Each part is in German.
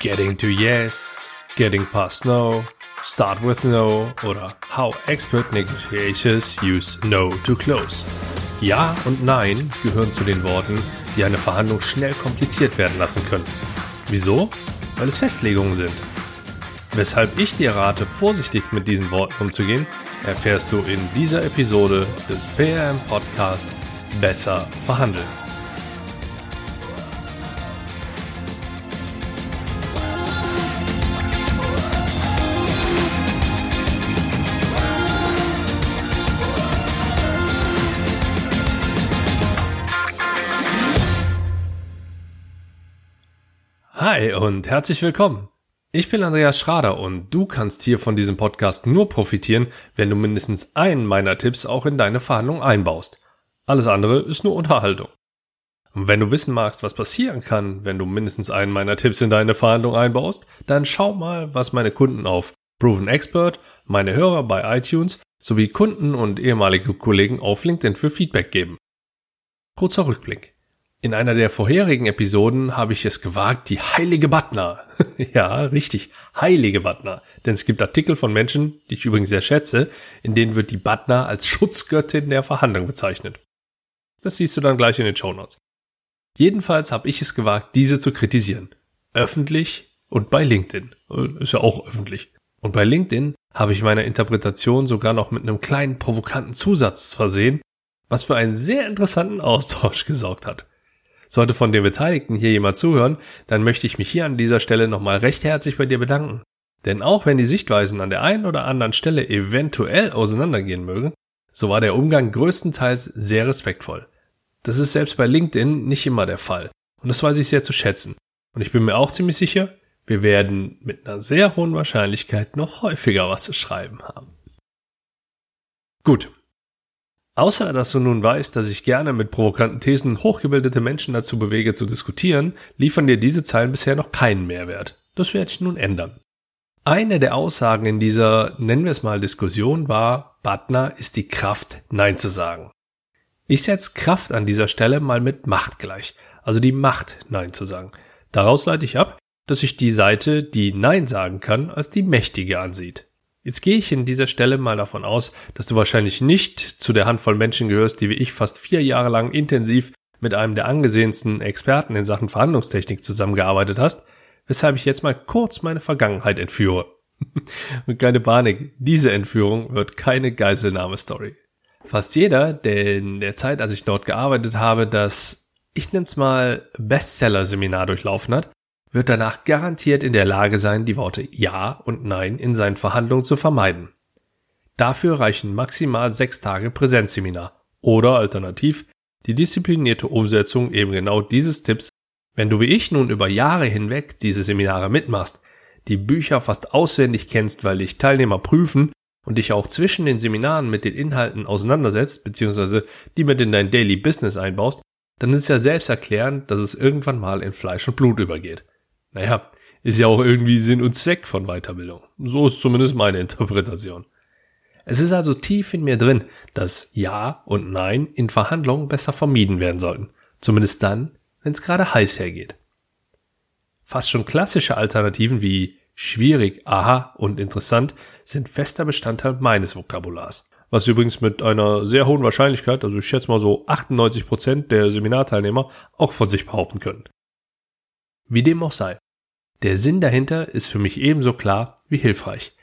Getting to Yes, Getting Past No, Start with No oder How Expert Negotiations Use No to Close. Ja und Nein gehören zu den Worten, die eine Verhandlung schnell kompliziert werden lassen können. Wieso? Weil es Festlegungen sind. Weshalb ich dir rate, vorsichtig mit diesen Worten umzugehen, erfährst du in dieser Episode des PRM Podcast Besser verhandeln. Hi und herzlich willkommen. Ich bin Andreas Schrader und du kannst hier von diesem Podcast nur profitieren, wenn du mindestens einen meiner Tipps auch in deine Verhandlung einbaust. Alles andere ist nur Unterhaltung. Und wenn du wissen magst, was passieren kann, wenn du mindestens einen meiner Tipps in deine Verhandlung einbaust, dann schau mal, was meine Kunden auf Proven Expert, meine Hörer bei iTunes sowie Kunden und ehemalige Kollegen auf LinkedIn für Feedback geben. Kurzer Rückblick. In einer der vorherigen Episoden habe ich es gewagt, die heilige Butner. ja, richtig, heilige Butner. Denn es gibt Artikel von Menschen, die ich übrigens sehr schätze, in denen wird die Butner als Schutzgöttin der Verhandlung bezeichnet. Das siehst du dann gleich in den Show Notes. Jedenfalls habe ich es gewagt, diese zu kritisieren. Öffentlich und bei LinkedIn. Ist ja auch öffentlich. Und bei LinkedIn habe ich meine Interpretation sogar noch mit einem kleinen provokanten Zusatz versehen, was für einen sehr interessanten Austausch gesorgt hat. Sollte von den Beteiligten hier jemand zuhören, dann möchte ich mich hier an dieser Stelle nochmal recht herzlich bei dir bedanken. Denn auch wenn die Sichtweisen an der einen oder anderen Stelle eventuell auseinandergehen mögen, so war der Umgang größtenteils sehr respektvoll. Das ist selbst bei LinkedIn nicht immer der Fall. Und das weiß ich sehr zu schätzen. Und ich bin mir auch ziemlich sicher, wir werden mit einer sehr hohen Wahrscheinlichkeit noch häufiger was zu schreiben haben. Gut, Außer dass du nun weißt, dass ich gerne mit provokanten Thesen hochgebildete Menschen dazu bewege zu diskutieren, liefern dir diese Zeilen bisher noch keinen Mehrwert. Das werde ich nun ändern. Eine der Aussagen in dieser, nennen wir es mal Diskussion, war, Butner ist die Kraft, Nein zu sagen. Ich setze Kraft an dieser Stelle mal mit Macht gleich, also die Macht, Nein zu sagen. Daraus leite ich ab, dass sich die Seite, die Nein sagen kann, als die Mächtige ansieht. Jetzt gehe ich in dieser Stelle mal davon aus, dass du wahrscheinlich nicht zu der Handvoll Menschen gehörst, die wie ich fast vier Jahre lang intensiv mit einem der angesehensten Experten in Sachen Verhandlungstechnik zusammengearbeitet hast, weshalb ich jetzt mal kurz meine Vergangenheit entführe. Und keine Panik, diese Entführung wird keine Geiselnahme-Story. Fast jeder, der in der Zeit, als ich dort gearbeitet habe, das, ich nenne es mal Bestseller-Seminar durchlaufen hat, wird danach garantiert in der Lage sein, die Worte Ja und Nein in seinen Verhandlungen zu vermeiden. Dafür reichen maximal sechs Tage Präsenzseminar oder alternativ die disziplinierte Umsetzung eben genau dieses Tipps, wenn du wie ich nun über Jahre hinweg diese Seminare mitmachst, die Bücher fast auswendig kennst, weil dich Teilnehmer prüfen und dich auch zwischen den Seminaren mit den Inhalten auseinandersetzt, beziehungsweise die mit in dein Daily Business einbaust, dann ist es ja selbst erklärend, dass es irgendwann mal in Fleisch und Blut übergeht. Naja, ist ja auch irgendwie Sinn und Zweck von Weiterbildung. So ist zumindest meine Interpretation. Es ist also tief in mir drin, dass Ja und Nein in Verhandlungen besser vermieden werden sollten. Zumindest dann, wenn es gerade heiß hergeht. Fast schon klassische Alternativen wie schwierig, aha und interessant sind fester Bestandteil meines Vokabulars. Was übrigens mit einer sehr hohen Wahrscheinlichkeit, also ich schätze mal so 98 Prozent der Seminarteilnehmer auch von sich behaupten können. Wie dem auch sei. Der Sinn dahinter ist für mich ebenso klar wie hilfreich.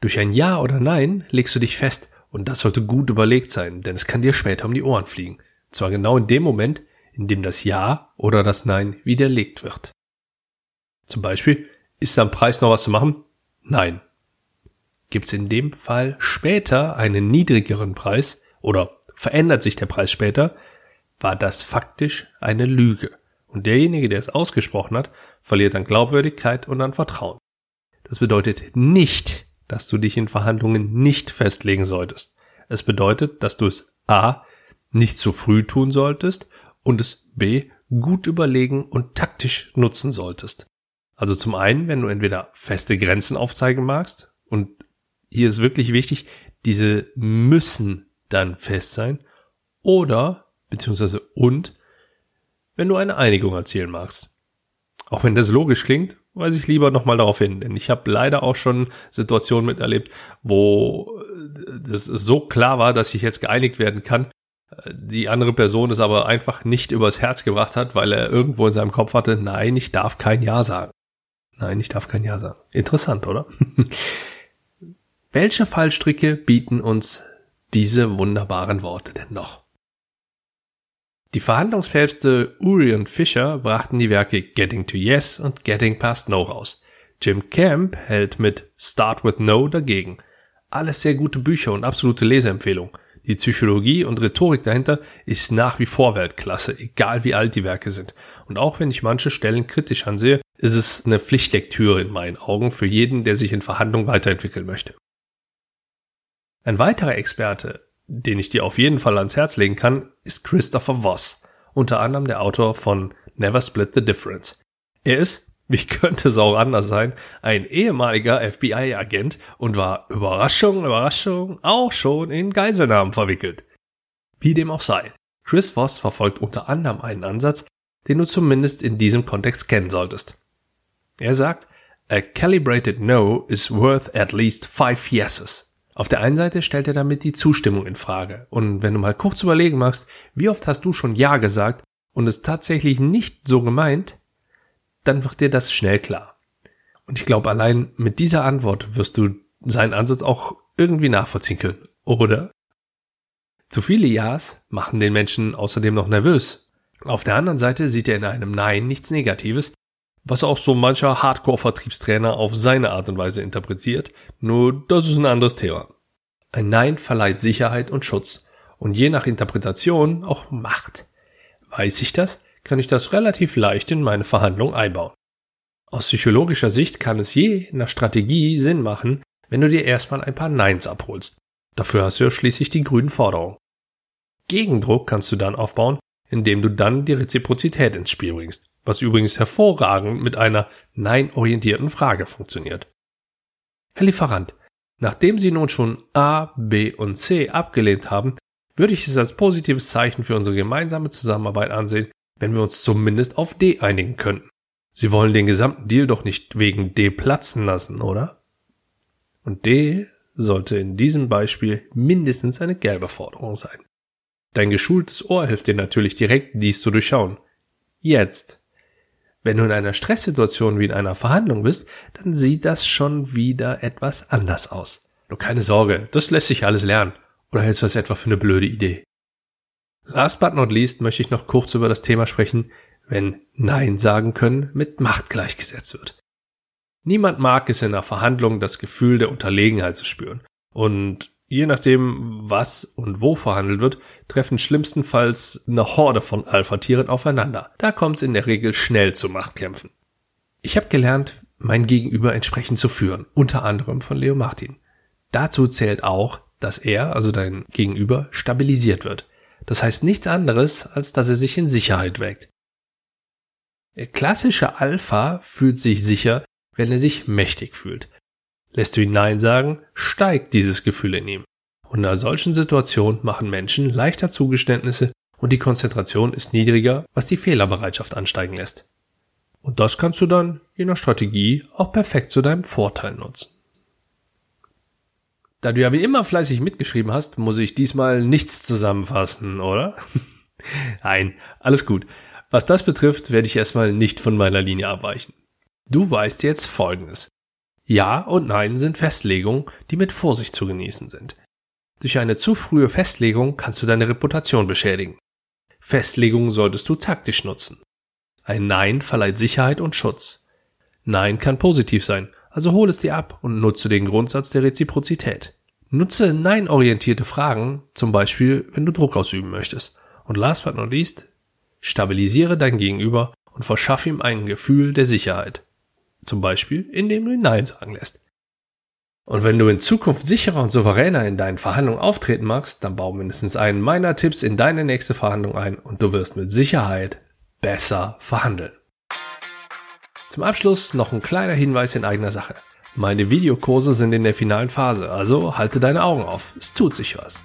Durch ein Ja oder Nein legst du dich fest und das sollte gut überlegt sein, denn es kann dir später um die Ohren fliegen. Zwar genau in dem Moment, in dem das Ja oder das Nein widerlegt wird. Zum Beispiel, ist am Preis noch was zu machen? Nein. Gibt es in dem Fall später einen niedrigeren Preis oder verändert sich der Preis später, war das faktisch eine Lüge. Und derjenige, der es ausgesprochen hat, verliert an Glaubwürdigkeit und an Vertrauen. Das bedeutet nicht, dass du dich in Verhandlungen nicht festlegen solltest. Es bedeutet, dass du es a. nicht zu früh tun solltest und es b. gut überlegen und taktisch nutzen solltest. Also zum einen, wenn du entweder feste Grenzen aufzeigen magst und hier ist wirklich wichtig, diese müssen dann fest sein oder beziehungsweise und wenn du eine Einigung erzielen magst. Auch wenn das logisch klingt, weise ich lieber nochmal darauf hin, denn ich habe leider auch schon Situationen miterlebt, wo es so klar war, dass ich jetzt geeinigt werden kann, die andere Person es aber einfach nicht übers Herz gebracht hat, weil er irgendwo in seinem Kopf hatte, nein, ich darf kein Ja sagen. Nein, ich darf kein Ja sagen. Interessant, oder? Welche Fallstricke bieten uns diese wunderbaren Worte denn noch? Die Verhandlungspäpste Uri und Fischer brachten die Werke Getting to Yes und Getting Past No raus. Jim Camp hält mit Start with No dagegen. Alles sehr gute Bücher und absolute Leseempfehlung. Die Psychologie und Rhetorik dahinter ist nach wie vor Weltklasse, egal wie alt die Werke sind. Und auch wenn ich manche Stellen kritisch ansehe, ist es eine Pflichtlektüre in meinen Augen für jeden, der sich in Verhandlungen weiterentwickeln möchte. Ein weiterer Experte, den ich dir auf jeden Fall ans Herz legen kann, ist Christopher Voss, unter anderem der Autor von Never Split the Difference. Er ist, wie könnte es auch anders sein, ein ehemaliger FBI-Agent und war Überraschung, Überraschung auch schon in Geiselnahmen verwickelt. Wie dem auch sei. Chris Voss verfolgt unter anderem einen Ansatz, den du zumindest in diesem Kontext kennen solltest. Er sagt, a calibrated no is worth at least five yeses. Auf der einen Seite stellt er damit die Zustimmung in Frage. Und wenn du mal kurz überlegen machst, wie oft hast du schon Ja gesagt und es tatsächlich nicht so gemeint, dann wird dir das schnell klar. Und ich glaube, allein mit dieser Antwort wirst du seinen Ansatz auch irgendwie nachvollziehen können, oder? Zu viele Ja's machen den Menschen außerdem noch nervös. Auf der anderen Seite sieht er in einem Nein nichts Negatives, was auch so mancher Hardcore-Vertriebstrainer auf seine Art und Weise interpretiert, nur das ist ein anderes Thema. Ein Nein verleiht Sicherheit und Schutz und je nach Interpretation auch Macht. Weiß ich das, kann ich das relativ leicht in meine Verhandlung einbauen. Aus psychologischer Sicht kann es je nach Strategie Sinn machen, wenn du dir erstmal ein paar Neins abholst. Dafür hast du ja schließlich die grünen Forderungen. Gegendruck kannst du dann aufbauen, indem du dann die Reziprozität ins Spiel bringst was übrigens hervorragend mit einer nein-orientierten Frage funktioniert. Herr Lieferant, nachdem Sie nun schon A, B und C abgelehnt haben, würde ich es als positives Zeichen für unsere gemeinsame Zusammenarbeit ansehen, wenn wir uns zumindest auf D einigen könnten. Sie wollen den gesamten Deal doch nicht wegen D platzen lassen, oder? Und D sollte in diesem Beispiel mindestens eine gelbe Forderung sein. Dein geschultes Ohr hilft dir natürlich direkt, dies zu durchschauen. Jetzt wenn du in einer Stresssituation wie in einer Verhandlung bist, dann sieht das schon wieder etwas anders aus. Nur keine Sorge, das lässt sich alles lernen. Oder hältst du das etwa für eine blöde Idee? Last but not least möchte ich noch kurz über das Thema sprechen, wenn Nein sagen können mit Macht gleichgesetzt wird. Niemand mag es in einer Verhandlung, das Gefühl der Unterlegenheit zu spüren. Und Je nachdem, was und wo verhandelt wird, treffen schlimmstenfalls eine Horde von Alpha-Tieren aufeinander. Da kommt es in der Regel schnell zu Machtkämpfen. Ich habe gelernt, mein Gegenüber entsprechend zu führen, unter anderem von Leo Martin. Dazu zählt auch, dass er, also dein Gegenüber, stabilisiert wird. Das heißt nichts anderes, als dass er sich in Sicherheit wägt. Der klassische Alpha fühlt sich sicher, wenn er sich mächtig fühlt. Lässt du ihn Nein sagen, steigt dieses Gefühl in ihm. Und in einer solchen Situation machen Menschen leichter Zugeständnisse und die Konzentration ist niedriger, was die Fehlerbereitschaft ansteigen lässt. Und das kannst du dann, je nach Strategie, auch perfekt zu deinem Vorteil nutzen. Da du ja wie immer fleißig mitgeschrieben hast, muss ich diesmal nichts zusammenfassen, oder? Nein, alles gut. Was das betrifft, werde ich erstmal nicht von meiner Linie abweichen. Du weißt jetzt Folgendes. Ja und Nein sind Festlegungen, die mit Vorsicht zu genießen sind. Durch eine zu frühe Festlegung kannst du deine Reputation beschädigen. Festlegungen solltest du taktisch nutzen. Ein Nein verleiht Sicherheit und Schutz. Nein kann positiv sein, also hol es dir ab und nutze den Grundsatz der Reziprozität. Nutze nein-orientierte Fragen, zum Beispiel, wenn du Druck ausüben möchtest. Und last but not least, stabilisiere dein Gegenüber und verschaffe ihm ein Gefühl der Sicherheit. Zum Beispiel, indem du ihn Nein sagen lässt. Und wenn du in Zukunft sicherer und souveräner in deinen Verhandlungen auftreten magst, dann bau mindestens einen meiner Tipps in deine nächste Verhandlung ein und du wirst mit Sicherheit besser verhandeln. Zum Abschluss noch ein kleiner Hinweis in eigener Sache. Meine Videokurse sind in der finalen Phase, also halte deine Augen auf. Es tut sich was.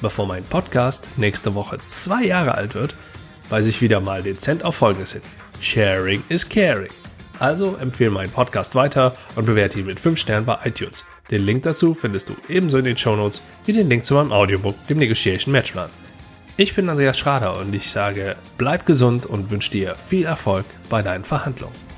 Bevor mein Podcast nächste Woche zwei Jahre alt wird, weise ich wieder mal dezent auf Folgendes hin. Sharing is caring. Also empfehle meinen Podcast weiter und bewerte ihn mit 5 Sternen bei iTunes. Den Link dazu findest du ebenso in den Shownotes wie den Link zu meinem Audiobook, dem Negotiation Matchplan. Ich bin Andreas Schrader und ich sage, bleib gesund und wünsche dir viel Erfolg bei deinen Verhandlungen.